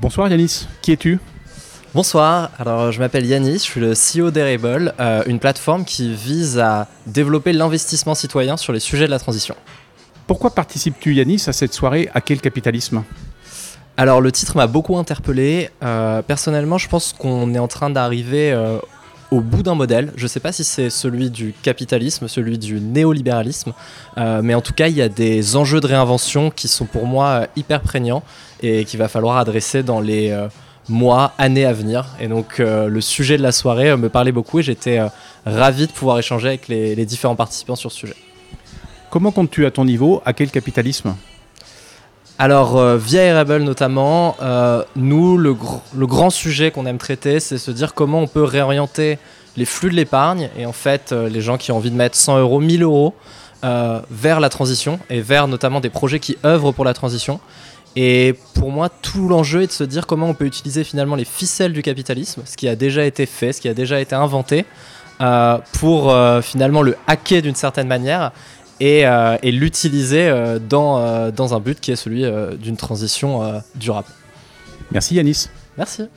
Bonsoir Yanis, qui es-tu? Bonsoir, alors je m'appelle Yanis, je suis le CEO d'Erable, euh, une plateforme qui vise à développer l'investissement citoyen sur les sujets de la transition. Pourquoi participes-tu Yanis à cette soirée? À quel capitalisme? Alors le titre m'a beaucoup interpellé. Euh, personnellement, je pense qu'on est en train d'arriver euh, au bout d'un modèle. Je ne sais pas si c'est celui du capitalisme, celui du néolibéralisme, euh, mais en tout cas, il y a des enjeux de réinvention qui sont pour moi hyper prégnants et qu'il va falloir adresser dans les mois, années à venir. Et donc le sujet de la soirée me parlait beaucoup et j'étais ravi de pouvoir échanger avec les, les différents participants sur ce sujet. Comment comptes-tu à ton niveau? À quel capitalisme? Alors, euh, via Airable notamment, euh, nous, le, grand sujet qu'on aime traiter, c'est se dire comment on peut réorienter les flux de l'épargne et en fait, euh, les gens qui ont envie de mettre 100 euros, 1000 euros vers la transition et vers notamment des projets qui œuvrent pour la transition. Et pour moi, tout l'enjeu est de se dire comment on peut utiliser finalement les ficelles du capitalisme, ce qui a déjà été fait, ce qui a déjà été inventé, pour finalement le hacker d'une certaine manière euh, et, l'utiliser euh, dans, euh, dans un but qui est celui d'une transition durable. Merci Yanis. Merci.